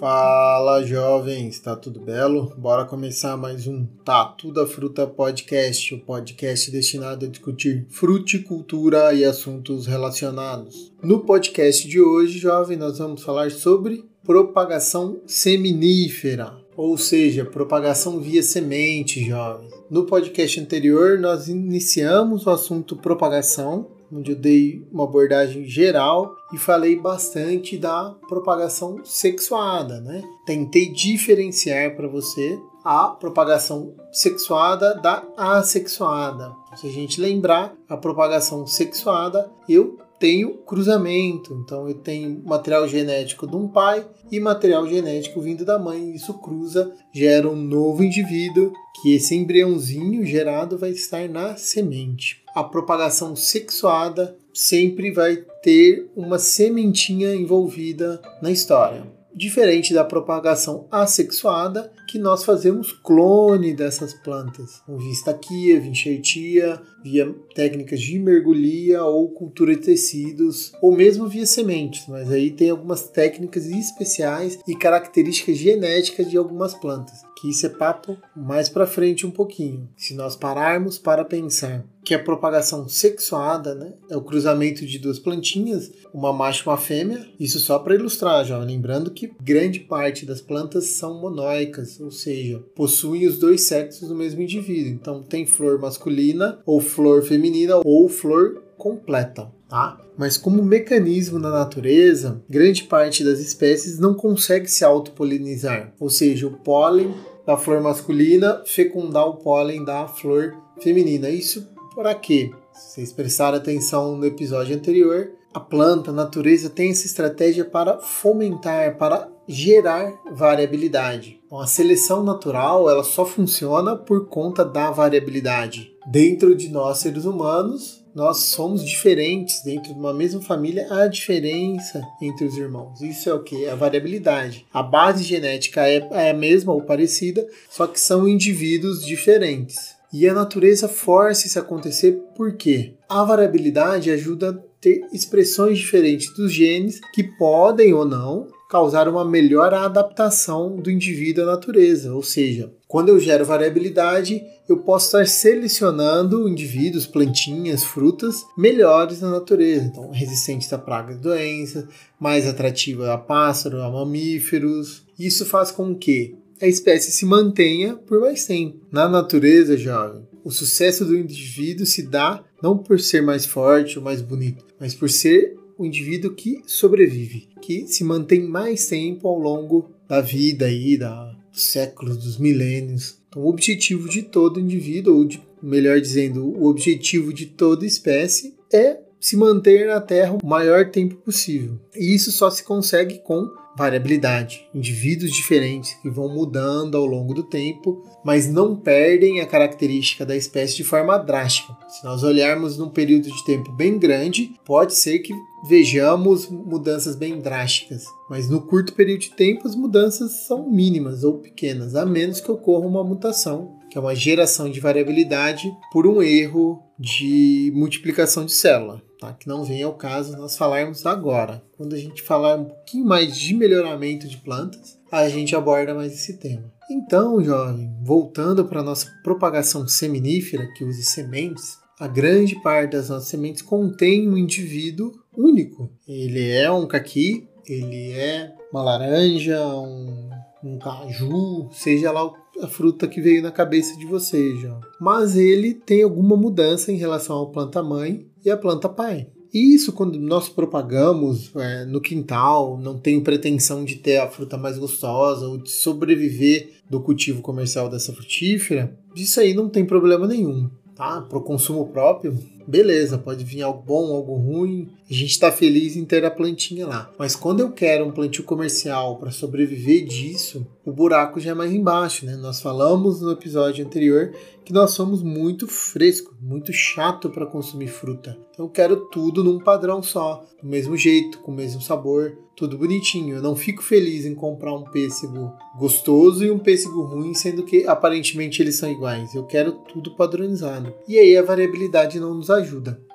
Fala jovens, tá tudo belo? Bora começar mais um Tatu da Fruta Podcast, o podcast destinado a discutir fruticultura e assuntos relacionados. No podcast de hoje, jovem, nós vamos falar sobre propagação seminífera, ou seja, propagação via semente, jovem. No podcast anterior, nós iniciamos o assunto propagação onde eu dei uma abordagem geral e falei bastante da propagação sexuada, né? Tentei diferenciar para você a propagação sexuada da assexuada. Se a gente lembrar, a propagação sexuada, eu tenho cruzamento. Então eu tenho material genético de um pai e material genético vindo da mãe. Isso cruza, gera um novo indivíduo que esse embriãozinho gerado vai estar na semente. A propagação sexuada sempre vai ter uma sementinha envolvida na história. Diferente da propagação assexuada, que nós fazemos clone dessas plantas, com vistaquia, vinchertia, via técnicas de mergulhia ou cultura de tecidos, ou mesmo via sementes, mas aí tem algumas técnicas especiais e características genéticas de algumas plantas, que isso é papo mais para frente um pouquinho. Se nós pararmos para pensar que a propagação sexuada, né, é o cruzamento de duas plantinhas, uma macho e uma fêmea, isso só para ilustrar, já lembrando que grande parte das plantas são monóicas, ou seja, possuem os dois sexos do mesmo indivíduo. Então tem flor masculina ou flor feminina ou flor completa, tá? Mas como mecanismo na natureza, grande parte das espécies não consegue se autopolinizar, ou seja, o pólen da flor masculina fecundar o pólen da flor feminina. Isso para quê? Se vocês prestaram atenção no episódio anterior, a planta, a natureza tem essa estratégia para fomentar, para gerar variabilidade. Então, a seleção natural ela só funciona por conta da variabilidade. Dentro de nós seres humanos, nós somos diferentes dentro de uma mesma família, há diferença entre os irmãos. Isso é o que? A variabilidade. A base genética é, é a mesma ou parecida, só que são indivíduos diferentes. E a natureza força isso a acontecer porque a variabilidade ajuda a ter expressões diferentes dos genes que podem ou não causar uma melhor adaptação do indivíduo à natureza. Ou seja, quando eu gero variabilidade, eu posso estar selecionando indivíduos, plantinhas, frutas melhores na natureza. Então, resistentes a pragas e doenças, mais atrativa a pássaros, a mamíferos. Isso faz com que a espécie se mantenha por mais tempo. Na natureza, jovem, o sucesso do indivíduo se dá não por ser mais forte ou mais bonito, mas por ser o indivíduo que sobrevive, que se mantém mais tempo ao longo da vida aí, da, dos séculos, dos milênios. Então, o objetivo de todo indivíduo, ou de, melhor dizendo, o objetivo de toda espécie é se manter na Terra o maior tempo possível. E isso só se consegue com variabilidade, indivíduos diferentes que vão mudando ao longo do tempo, mas não perdem a característica da espécie de forma drástica. Se nós olharmos num período de tempo bem grande, pode ser que vejamos mudanças bem drásticas, mas no curto período de tempo as mudanças são mínimas ou pequenas, a menos que ocorra uma mutação, que é uma geração de variabilidade por um erro de multiplicação de célula tá? que não vem ao caso nós falarmos agora. Quando a gente falar um pouquinho mais de melhoramento de plantas, a gente aborda mais esse tema. Então, jovem, voltando para a nossa propagação seminífera, que usa sementes, a grande parte das nossas sementes contém um indivíduo único. Ele é um caqui, ele é uma laranja, um, um caju, seja lá a fruta que veio na cabeça de vocês, já. Mas ele tem alguma mudança em relação à planta mãe e a planta pai. E isso, quando nós propagamos é, no quintal, não tenho pretensão de ter a fruta mais gostosa ou de sobreviver do cultivo comercial dessa frutífera, isso aí não tem problema nenhum, tá? Para o consumo próprio, beleza, pode vir algo bom, algo ruim, a gente está feliz em ter a plantinha lá. Mas quando eu quero um plantio comercial para sobreviver disso, o buraco já é mais embaixo, né? Nós falamos no episódio anterior que nós somos muito fresco, muito chato para consumir fruta. Então eu quero tudo num padrão só, do mesmo jeito, com o mesmo sabor, tudo bonitinho. Eu não fico feliz em comprar um pêssego gostoso e um pêssego ruim, sendo que aparentemente eles são iguais. Eu quero tudo padronizado. E aí a variabilidade não nos ajuda.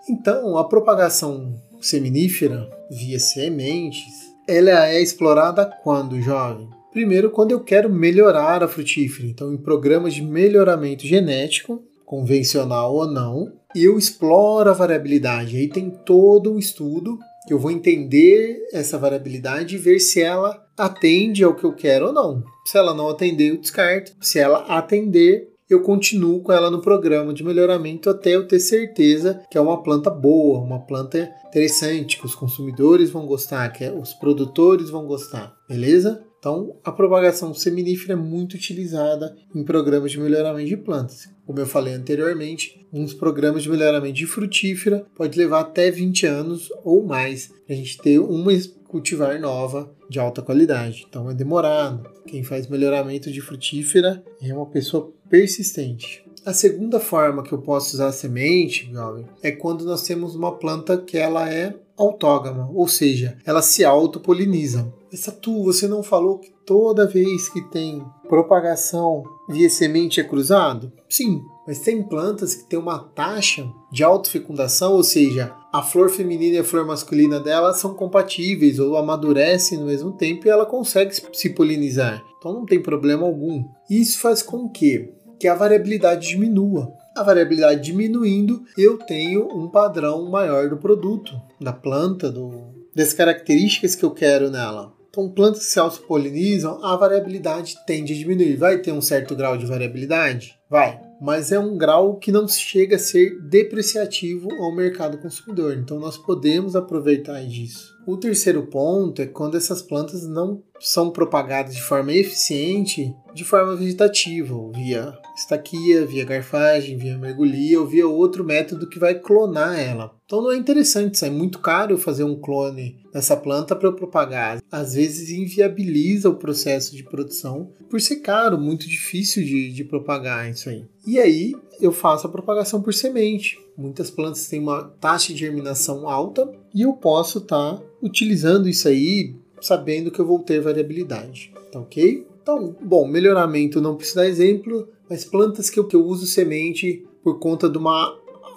Então, a propagação seminífera via sementes ela é explorada quando, jovem? Primeiro, quando eu quero melhorar a frutífera. Então, em programas de melhoramento genético, convencional ou não, eu exploro a variabilidade. Aí tem todo um estudo que eu vou entender essa variabilidade e ver se ela atende ao que eu quero ou não. Se ela não atender, eu descarto. Se ela atender, eu continuo com ela no programa de melhoramento até eu ter certeza que é uma planta boa, uma planta interessante, que os consumidores vão gostar, que os produtores vão gostar, beleza? Então, a propagação seminífera é muito utilizada em programas de melhoramento de plantas. Como eu falei anteriormente, uns programas de melhoramento de frutífera pode levar até 20 anos ou mais para a gente ter uma cultivar nova de alta qualidade. Então é demorado. Quem faz melhoramento de frutífera é uma pessoa persistente. A segunda forma que eu posso usar a semente, jovem, é quando nós temos uma planta que ela é autógama, ou seja, ela se autopoliniza. Essa tu, você não falou que toda vez que tem propagação via semente é cruzado? Sim, mas tem plantas que têm uma taxa de autofecundação, ou seja, a flor feminina e a flor masculina dela são compatíveis ou amadurecem no mesmo tempo e ela consegue se polinizar. Então não tem problema algum. Isso faz com que, que a variabilidade diminua. A variabilidade diminuindo, eu tenho um padrão maior do produto, da planta, do, das características que eu quero nela. Então, plantas que se autopolinizam, a variabilidade tende a diminuir. Vai ter um certo grau de variabilidade? Vai. Mas é um grau que não chega a ser depreciativo ao mercado consumidor. Então, nós podemos aproveitar disso. O terceiro ponto é quando essas plantas não são propagadas de forma eficiente de forma vegetativa, via estaquia, via garfagem, via mergulhia ou via outro método que vai clonar ela. Então não é interessante, é muito caro fazer um clone dessa planta para propagar. Às vezes inviabiliza o processo de produção por ser caro, muito difícil de, de propagar isso aí. E aí eu faço a propagação por semente. Muitas plantas têm uma taxa de germinação alta e eu posso estar tá utilizando isso aí sabendo que eu vou ter variabilidade, tá ok? Então, bom, melhoramento não precisa dar exemplo, mas plantas que eu, que eu uso semente por conta de um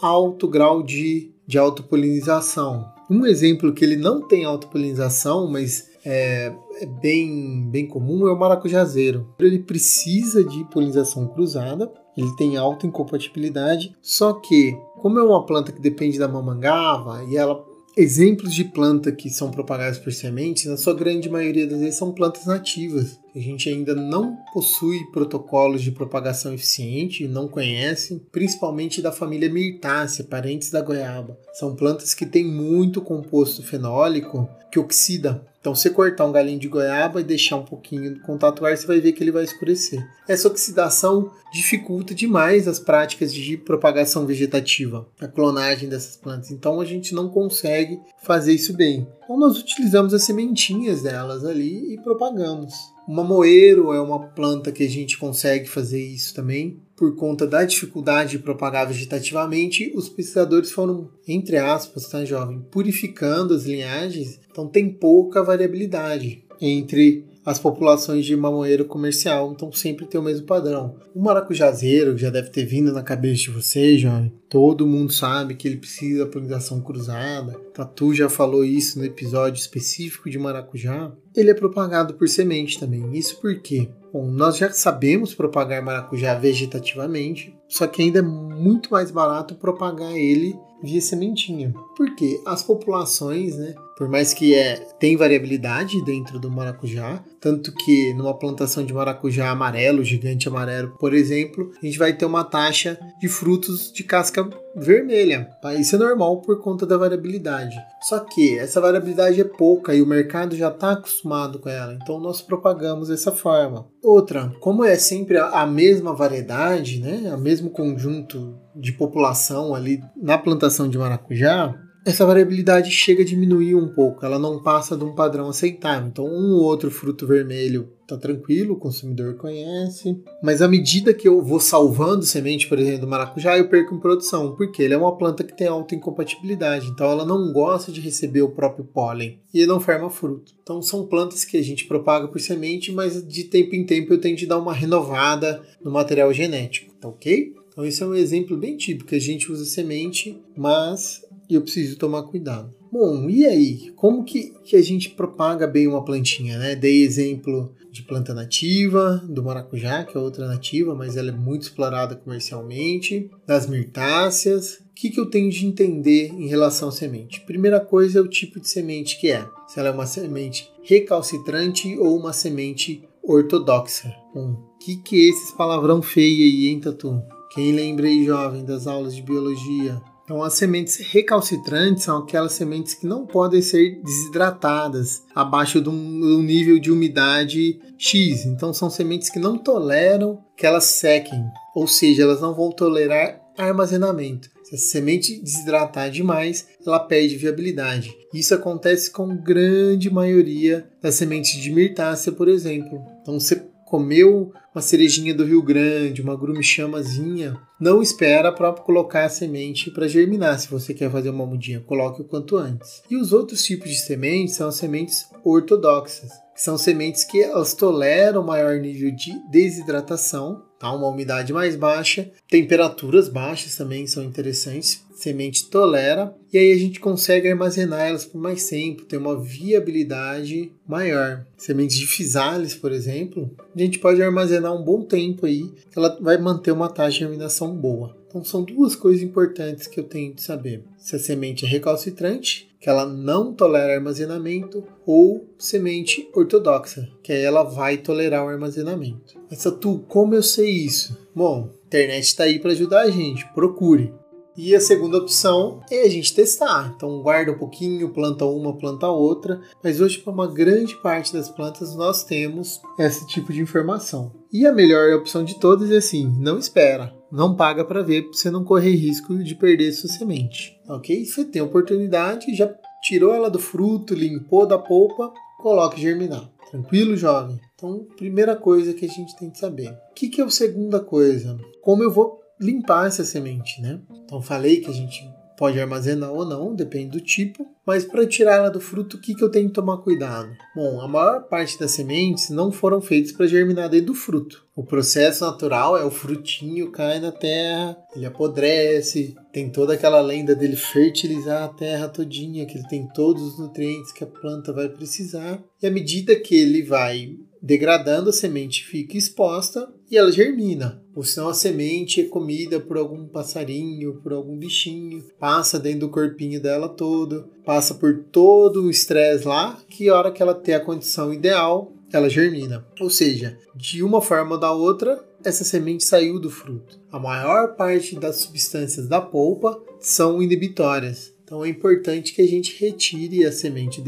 alto grau de, de autopolinização. Um exemplo que ele não tem autopolinização, mas é, é, bem, bem comum, é o maracujazeiro. Ele precisa de polinização cruzada, ele tem alta incompatibilidade, só que, como é uma planta que depende da mamangava e ela exemplos de planta que são propagadas por sementes, na sua grande maioria das vezes são plantas nativas. A gente ainda não possui protocolos de propagação eficiente, não conhece, principalmente da família Myrtácea, parentes da goiaba. São plantas que têm muito composto fenólico que oxida então, se cortar um galinho de goiaba e deixar um pouquinho no contato ar, você vai ver que ele vai escurecer. Essa oxidação dificulta demais as práticas de propagação vegetativa, a clonagem dessas plantas. Então, a gente não consegue fazer isso bem. Então, nós utilizamos as sementinhas delas ali e propagamos. O mamoeiro é uma planta que a gente consegue fazer isso também por conta da dificuldade de propagar vegetativamente, os pesquisadores foram, entre aspas, tá, jovem, purificando as linhagens, então tem pouca variabilidade entre as populações de mamoeiro comercial, então sempre tem o mesmo padrão. O maracujazeiro já deve ter vindo na cabeça de vocês, jovem. Todo mundo sabe que ele precisa da polinização cruzada. Tatu já falou isso no episódio específico de maracujá. Ele é propagado por semente também. Isso porque Bom, nós já sabemos propagar maracujá vegetativamente, só que ainda é muito mais barato propagar ele via sementinha. Porque as populações, né, por mais que é, tem variabilidade dentro do maracujá, tanto que numa plantação de maracujá amarelo, gigante amarelo, por exemplo, a gente vai ter uma taxa de frutos de casca vermelha. Isso é normal por conta da variabilidade. Só que essa variabilidade é pouca e o mercado já está acostumado com ela, então nós propagamos dessa forma. Outra, como é sempre a mesma variedade, né, o mesmo conjunto de população ali na plantação de maracujá, essa variabilidade chega a diminuir um pouco, ela não passa de um padrão aceitável. Então, um ou outro fruto vermelho tá tranquilo, o consumidor conhece, mas à medida que eu vou salvando semente, por exemplo, do maracujá, eu perco em produção, porque ele é uma planta que tem alta incompatibilidade, então ela não gosta de receber o próprio pólen e não forma fruto. Então são plantas que a gente propaga por semente, mas de tempo em tempo eu tenho de dar uma renovada no material genético, tá ok? Então esse é um exemplo bem típico, a gente usa semente, mas eu preciso tomar cuidado. Bom, e aí? Como que, que a gente propaga bem uma plantinha, né? Dei exemplo de planta nativa, do maracujá, que é outra nativa, mas ela é muito explorada comercialmente, das mirtáceas. O que, que eu tenho de entender em relação à semente? Primeira coisa é o tipo de semente que é. Se ela é uma semente recalcitrante ou uma semente ortodoxa. O que, que é esses palavrão feio aí, hein, Tatu? Quem lembra aí, jovem, das aulas de biologia? Então, as sementes recalcitrantes são aquelas sementes que não podem ser desidratadas abaixo um, nível de umidade X. Então, são sementes que não toleram que elas sequem, ou seja, elas não vão tolerar armazenamento. Se a semente desidratar demais, ela perde viabilidade. Isso acontece com grande maioria das sementes de mirtácea, por exemplo. Então, você comeu uma cerejinha do Rio Grande, uma grumichamazinha, não espera para colocar a semente para germinar. Se você quer fazer uma mudinha, coloque o quanto antes. E os outros tipos de sementes são as sementes ortodoxas, que são sementes que elas toleram maior nível de desidratação, tá? uma umidade mais baixa, temperaturas baixas também são interessantes semente tolera e aí a gente consegue armazenar elas por mais tempo, ter uma viabilidade maior. Sementes de fisales, por exemplo, a gente pode armazenar um bom tempo aí, ela vai manter uma taxa de germinação boa. Então são duas coisas importantes que eu tenho de saber. Se a semente é recalcitrante, que ela não tolera armazenamento, ou semente ortodoxa, que aí ela vai tolerar o armazenamento. Mas tu, como eu sei isso? Bom, a internet está aí para ajudar a gente, procure. E a segunda opção é a gente testar. Então guarda um pouquinho, planta uma, planta outra. Mas hoje, para uma grande parte das plantas, nós temos esse tipo de informação. E a melhor opção de todas é assim: não espera. Não paga para ver, para você não correr risco de perder sua semente. Ok? Você tem a oportunidade, já tirou ela do fruto, limpou da polpa, coloque germinar. Tranquilo, jovem? Então, primeira coisa que a gente tem que saber. O que, que é a segunda coisa? Como eu vou limpar essa semente, né? Então falei que a gente pode armazenar ou não, depende do tipo, mas para tirar ela do fruto, o que, que eu tenho que tomar cuidado? Bom, a maior parte das sementes não foram feitas para germinar dentro do fruto. O processo natural é o frutinho cai na terra, ele apodrece, tem toda aquela lenda dele fertilizar a terra todinha, que ele tem todos os nutrientes que a planta vai precisar. E à medida que ele vai degradando, a semente fica exposta e ela germina. Ou senão a semente é comida por algum passarinho, por algum bichinho, passa dentro do corpinho dela todo, passa por todo o estresse lá, que a hora que ela tem a condição ideal, ela germina. Ou seja, de uma forma ou da outra, essa semente saiu do fruto. A maior parte das substâncias da polpa são inibitórias. Então é importante que a gente retire a semente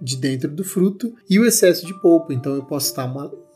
de dentro do fruto e o excesso de polpa. Então eu posso estar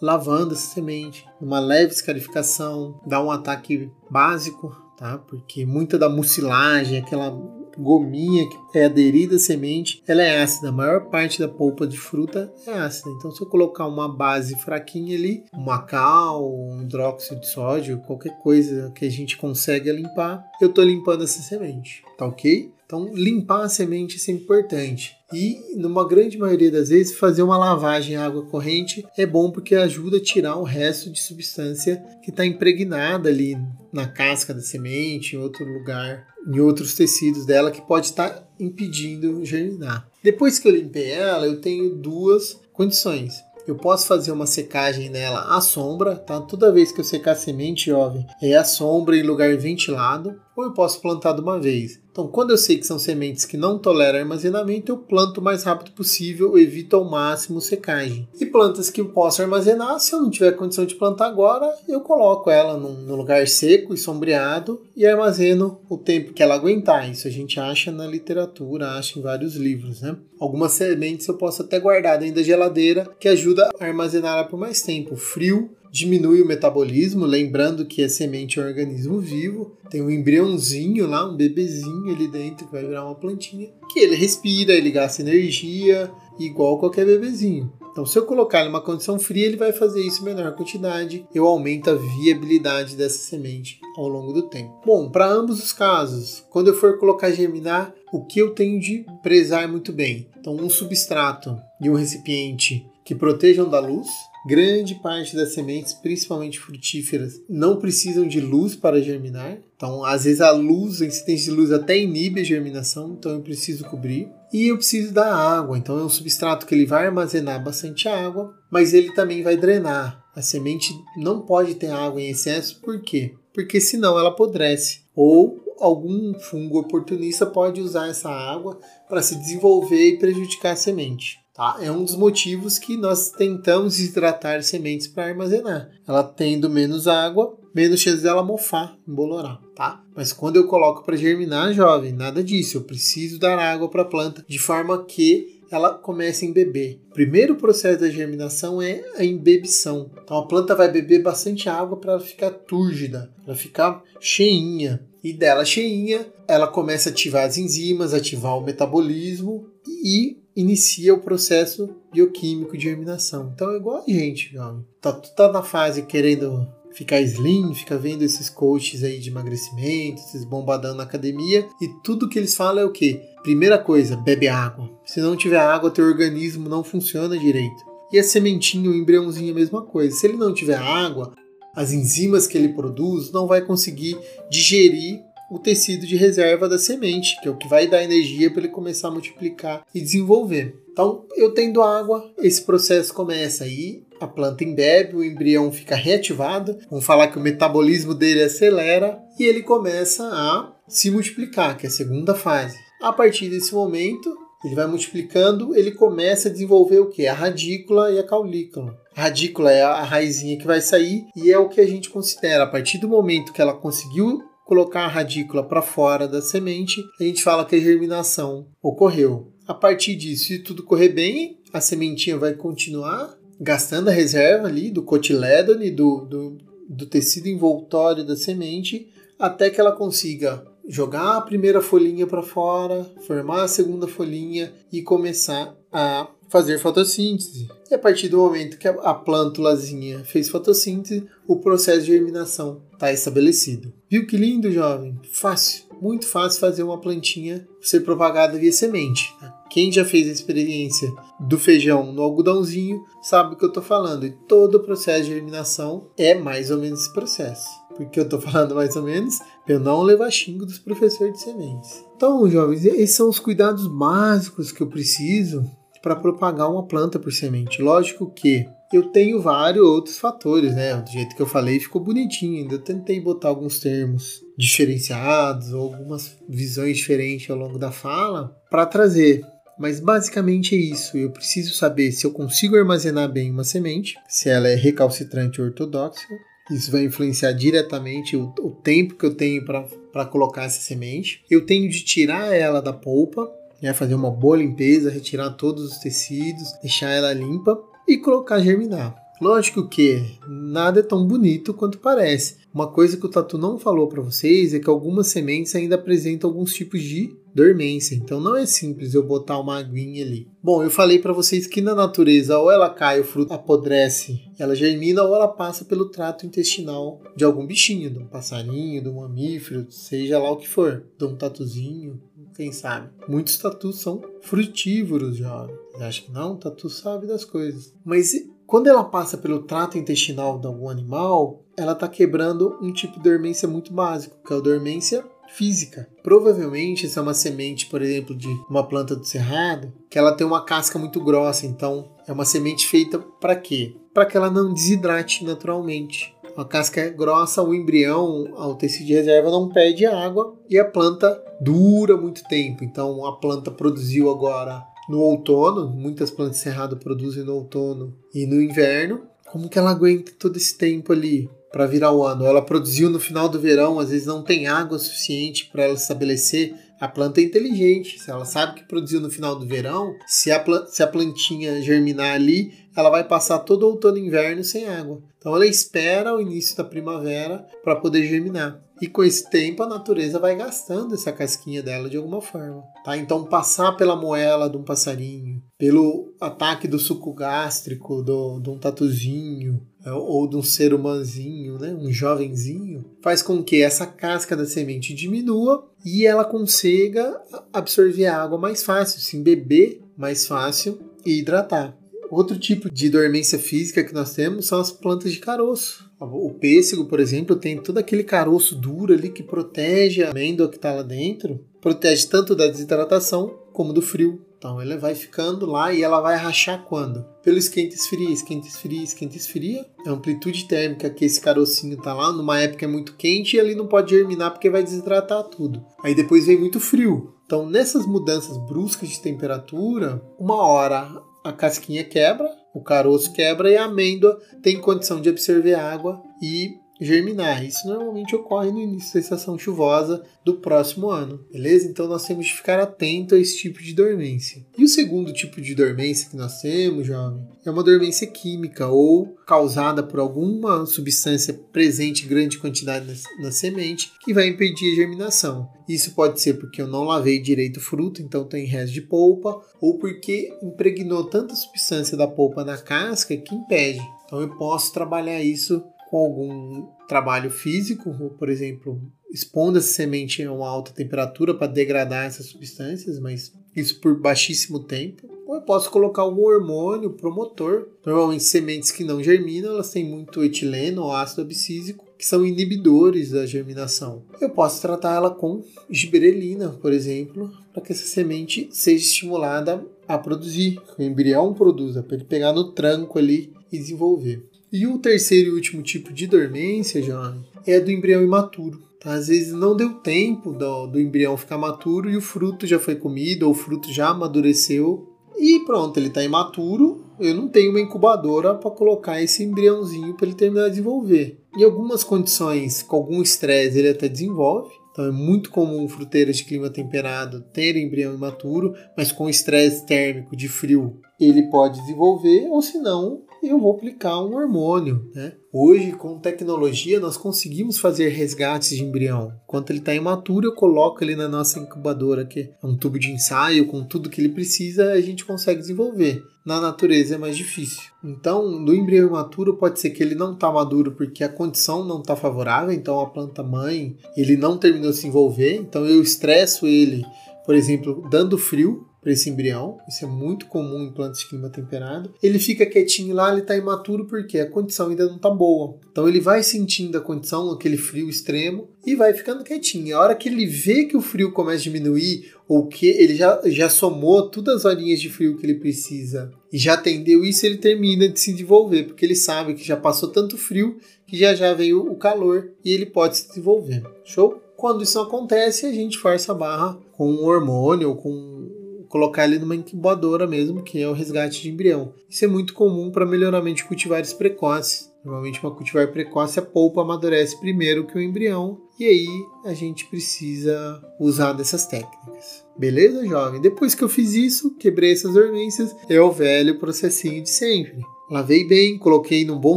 lavando essa semente, uma leve escarificação, dar um ataque básico, tá? Porque muita da mucilagem, aquela gominha que é aderida à semente, ela é ácida. A maior parte da polpa de fruta é ácida. Então, se eu colocar uma base fraquinha ali, uma cal, um hidróxido de sódio, qualquer coisa que a gente consegue limpar, eu estou limpando essa semente, tá ok? Então, limpar a semente é importante. E, numa grande maioria das vezes, fazer uma lavagem em água corrente é bom porque ajuda a tirar o resto de substância que está impregnada ali na casca da semente, em outro lugar, em outros tecidos dela, que pode estar tá impedindo germinar. Depois que eu limpei ela, eu tenho duas condições eu posso fazer uma secagem nela à sombra, tá? Toda vez que eu secar a semente jovem, é à sombra em lugar ventilado, ou eu posso plantar de uma vez. Então, quando eu sei que são sementes que não toleram armazenamento, eu planto o mais rápido possível, evito ao máximo secagem. E plantas que eu posso armazenar, se eu não tiver condição de plantar agora, eu coloco ela num, num lugar seco e sombreado e armazeno o tempo que ela aguentar. Isso a gente acha na literatura, acha em vários livros, né? Algumas sementes eu posso até guardar dentro da geladeira, que ajuda a armazenar ela por mais tempo. Frio diminui o metabolismo, lembrando que a semente é um organismo vivo, tem um embriãozinho lá, um bebezinho ali dentro que vai virar uma plantinha, que ele respira, ele gasta energia, igual qualquer bebezinho. Então, se eu colocar ele numa condição fria, ele vai fazer isso em menor quantidade. Eu aumento a viabilidade dessa semente ao longo do tempo. Bom, para ambos os casos, quando eu for colocar germinar, o que eu tenho de prezar muito bem? Então, um substrato e um recipiente que protejam da luz. Grande parte das sementes, principalmente frutíferas, não precisam de luz para germinar. Então, às vezes a luz, a incidência de luz até inibe a germinação, então eu preciso cobrir. E eu preciso da água, então é um substrato que ele vai armazenar bastante água, mas ele também vai drenar. A semente não pode ter água em excesso, por quê? Porque senão ela apodrece. Ou algum fungo oportunista pode usar essa água para se desenvolver e prejudicar a semente. Tá? É um dos motivos que nós tentamos hidratar sementes para armazenar. Ela tendo menos água, menos chance dela mofar, embolorar, tá? Mas quando eu coloco para germinar, jovem, nada disso. Eu preciso dar água para a planta de forma que ela comece a embeber. O primeiro processo da germinação é a embebição. Então a planta vai beber bastante água para ela ficar túrgida, para ficar cheinha. E dela cheinha, ela começa a ativar as enzimas, ativar o metabolismo e inicia o processo bioquímico de germinação. Então é igual a gente, jovem. Tá, tu tá na fase querendo ficar slim, fica vendo esses coaches aí de emagrecimento, esses bombadão na academia, e tudo que eles falam é o quê? Primeira coisa, bebe água. Se não tiver água, teu organismo não funciona direito. E a sementinha, o embriãozinho, a mesma coisa. Se ele não tiver água, as enzimas que ele produz não vai conseguir digerir o tecido de reserva da semente, que é o que vai dar energia para ele começar a multiplicar e desenvolver. Então, eu tendo água, esse processo começa aí, a planta embebe, o embrião fica reativado, vamos falar que o metabolismo dele acelera e ele começa a se multiplicar, que é a segunda fase. A partir desse momento, ele vai multiplicando, ele começa a desenvolver o que? A radícula e a caulícula. A radícula é a raizinha que vai sair e é o que a gente considera a partir do momento que ela conseguiu colocar a radícula para fora da semente, a gente fala que a germinação ocorreu. A partir disso, se tudo correr bem, a sementinha vai continuar gastando a reserva ali do cotilédone, do, do, do tecido envoltório da semente, até que ela consiga jogar a primeira folhinha para fora, formar a segunda folhinha e começar a fazer fotossíntese. E a partir do momento que a plântulazinha fez fotossíntese, o processo de germinação está estabelecido. Viu que lindo, jovem? Fácil, muito fácil fazer uma plantinha ser propagada via semente. Né? Quem já fez a experiência do feijão no algodãozinho sabe o que eu estou falando. E todo o processo de germinação é mais ou menos esse processo. Porque eu estou falando mais ou menos para eu não levar xingo dos professores de sementes. Então, jovens, esses são os cuidados básicos que eu preciso para propagar uma planta por semente. Lógico que eu tenho vários outros fatores, né? Do jeito que eu falei, ficou bonitinho. Ainda tentei botar alguns termos diferenciados ou algumas visões diferentes ao longo da fala para trazer. Mas basicamente é isso. Eu preciso saber se eu consigo armazenar bem uma semente, se ela é recalcitrante ou ortodoxa. Isso vai influenciar diretamente o, o tempo que eu tenho para colocar essa semente. Eu tenho de tirar ela da polpa né, fazer uma boa limpeza, retirar todos os tecidos, deixar ela limpa e colocar germinar. Lógico que nada é tão bonito quanto parece. Uma coisa que o Tatu não falou para vocês é que algumas sementes ainda apresentam alguns tipos de dormência, então não é simples eu botar uma aguinha ali. Bom, eu falei para vocês que na natureza ou ela cai, o fruto apodrece, ela germina ou ela passa pelo trato intestinal de algum bichinho, de um passarinho, de um mamífero, seja lá o que for, de um tatuzinho, quem sabe. Muitos tatus são frutívoros, jovem. Acho que não, o tatu sabe das coisas. Mas quando ela passa pelo trato intestinal de algum animal, ela está quebrando um tipo de dormência muito básico, que é a dormência física. Provavelmente essa é uma semente, por exemplo, de uma planta do cerrado, que ela tem uma casca muito grossa, então é uma semente feita para quê? Para que ela não desidrate naturalmente a casca é grossa, o embrião, o tecido de reserva não perde água e a planta dura muito tempo. Então a planta produziu agora no outono, muitas plantas cerrado produzem no outono e no inverno. Como que ela aguenta todo esse tempo ali para virar o ano? Ela produziu no final do verão, às vezes não tem água suficiente para ela estabelecer a planta é inteligente, se ela sabe que produziu no final do verão, se a, se a plantinha germinar ali, ela vai passar todo outono e inverno sem água. Então ela espera o início da primavera para poder germinar. E com esse tempo a natureza vai gastando essa casquinha dela de alguma forma. Tá? Então passar pela moela de um passarinho, pelo ataque do suco gástrico do, de um tatuzinho, é, ou de um ser humanzinho, né, um jovenzinho, faz com que essa casca da semente diminua e ela consiga absorver a água mais fácil, se embeber mais fácil e hidratar. Outro tipo de dormência física que nós temos são as plantas de caroço. O pêssego, por exemplo, tem todo aquele caroço duro ali que protege a amêndoa que está lá dentro, protege tanto da desidratação como do frio. Então ela vai ficando lá e ela vai rachar quando? Pelo esquenta esfria, esquenta esfria, esquenta esfria. A amplitude térmica que esse carocinho tá lá, numa época é muito quente e ali não pode germinar porque vai desidratar tudo. Aí depois vem muito frio. Então nessas mudanças bruscas de temperatura, uma hora a casquinha quebra, o caroço quebra e a amêndoa tem condição de absorver água e germinar. Isso normalmente ocorre no início da estação chuvosa do próximo ano, beleza? Então nós temos de ficar atento a esse tipo de dormência. E o segundo tipo de dormência que nós temos, jovem, é uma dormência química ou causada por alguma substância presente em grande quantidade na, na semente que vai impedir a germinação. Isso pode ser porque eu não lavei direito o fruto, então tem resto de polpa, ou porque impregnou tanta substância da polpa na casca que impede. Então eu posso trabalhar isso com algum trabalho físico, por exemplo, expondo essa semente a uma alta temperatura para degradar essas substâncias, mas isso por baixíssimo tempo. Ou eu posso colocar algum hormônio promotor. Normalmente sementes que não germinam, elas têm muito etileno ou ácido abscísico, que são inibidores da germinação. Eu posso tratar ela com giberelina, por exemplo, para que essa semente seja estimulada a produzir, que o embrião produza, para ele pegar no tranco ali e desenvolver. E o terceiro e último tipo de dormência, jovem, é do embrião imaturo. Tá? Às vezes não deu tempo do, do embrião ficar maturo e o fruto já foi comido ou o fruto já amadureceu e pronto, ele está imaturo. Eu não tenho uma incubadora para colocar esse embriãozinho para ele terminar de desenvolver. Em algumas condições, com algum estresse, ele até desenvolve. Então é muito comum fruteiras de clima temperado terem embrião imaturo, mas com estresse térmico de frio ele pode desenvolver, ou se não, eu vou aplicar um hormônio. Né? Hoje, com tecnologia, nós conseguimos fazer resgates de embrião. Enquanto ele está imaturo, eu coloco ele na nossa incubadora, que é um tubo de ensaio com tudo que ele precisa, a gente consegue desenvolver. Na natureza é mais difícil. Então, no embrião imaturo, pode ser que ele não está maduro porque a condição não está favorável, então a planta mãe ele não terminou de se envolver, então eu estresso ele, por exemplo, dando frio, para esse embrião. Isso é muito comum em plantas de clima temperado. Ele fica quietinho lá, ele está imaturo porque a condição ainda não está boa. Então ele vai sentindo a condição, aquele frio extremo, e vai ficando quietinho. A hora que ele vê que o frio começa a diminuir, ou que ele já, já somou todas as horinhas de frio que ele precisa e já atendeu isso, ele termina de se desenvolver, porque ele sabe que já passou tanto frio que já já veio o calor e ele pode se desenvolver. Show? Quando isso acontece, a gente força a barra com um hormônio ou com colocar ele numa incubadora mesmo, que é o resgate de embrião. Isso é muito comum para melhoramento de cultivares precoces. Normalmente uma cultivar precoce a polpa amadurece primeiro que o embrião e aí a gente precisa usar dessas técnicas. Beleza, jovem? Depois que eu fiz isso, quebrei essas dormências, é o velho processinho de sempre. Lavei bem, coloquei num bom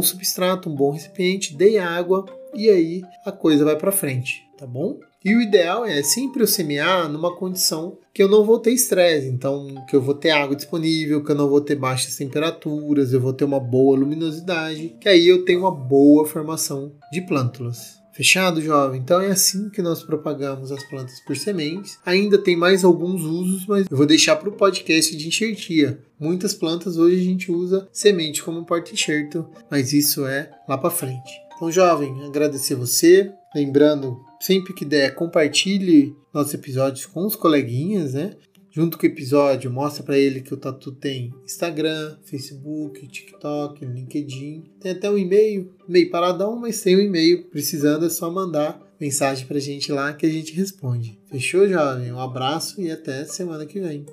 substrato, um bom recipiente, dei água e aí a coisa vai para frente, tá bom? E o ideal é sempre eu semear numa condição que eu não vou ter estresse, então que eu vou ter água disponível, que eu não vou ter baixas temperaturas, eu vou ter uma boa luminosidade, que aí eu tenho uma boa formação de plântulas. Fechado, jovem? Então é assim que nós propagamos as plantas por sementes. Ainda tem mais alguns usos, mas eu vou deixar para o podcast de enxertia. Muitas plantas hoje a gente usa semente como porta-enxerto, mas isso é lá para frente. Então, jovem, agradecer você. Lembrando sempre que der, compartilhe nossos episódios com os coleguinhas, né? Junto com o episódio, mostra para ele que o Tatu tem Instagram, Facebook, TikTok, LinkedIn. Tem até um e-mail, meio paradão, mas tem um e-mail. Precisando é só mandar mensagem pra gente lá que a gente responde. Fechou, jovem? Um abraço e até semana que vem.